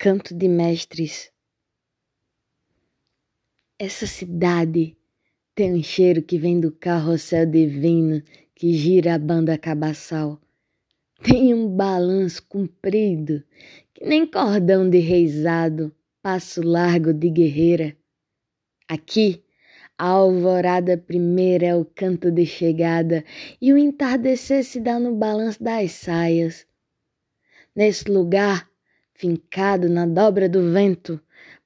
Canto de Mestres. Essa cidade tem um cheiro que vem do carrossel divino que gira a banda cabaçal. Tem um balanço comprido que nem cordão de reizado, passo largo de guerreira. Aqui, a alvorada primeira é o canto de chegada e o entardecer se dá no balanço das saias. Nesse lugar, fincado na dobra do vento.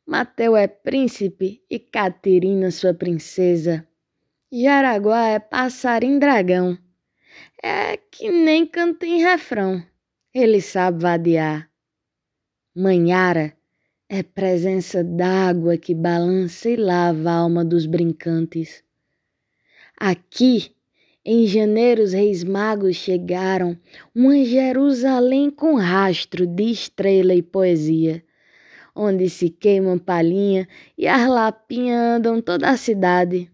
Mateu é príncipe e Caterina sua princesa. Jaraguá é passarinho dragão. É que nem canta em refrão. Ele sabe vadear. Manhara é presença d'água que balança e lava a alma dos brincantes. Aqui em janeiro, os reis magos chegaram, uma Jerusalém com rastro de estrela e poesia, onde se queimam palhinha e as lapinhas andam toda a cidade.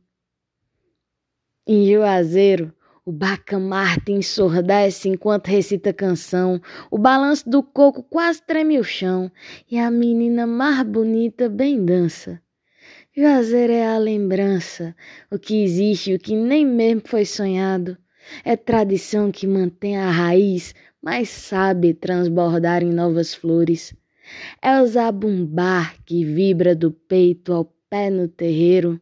Em Juazeiro, o bacamarte ensurdece enquanto recita canção, o balanço do coco quase treme o chão e a menina mais bonita bem dança. Juazeiro é a lembrança, o que existe, o que nem mesmo foi sonhado. É tradição que mantém a raiz, mas sabe transbordar em novas flores. É o zabumbar que vibra do peito ao pé no terreiro.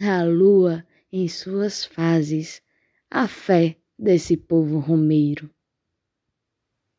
A lua em suas fases, a fé desse povo romeiro.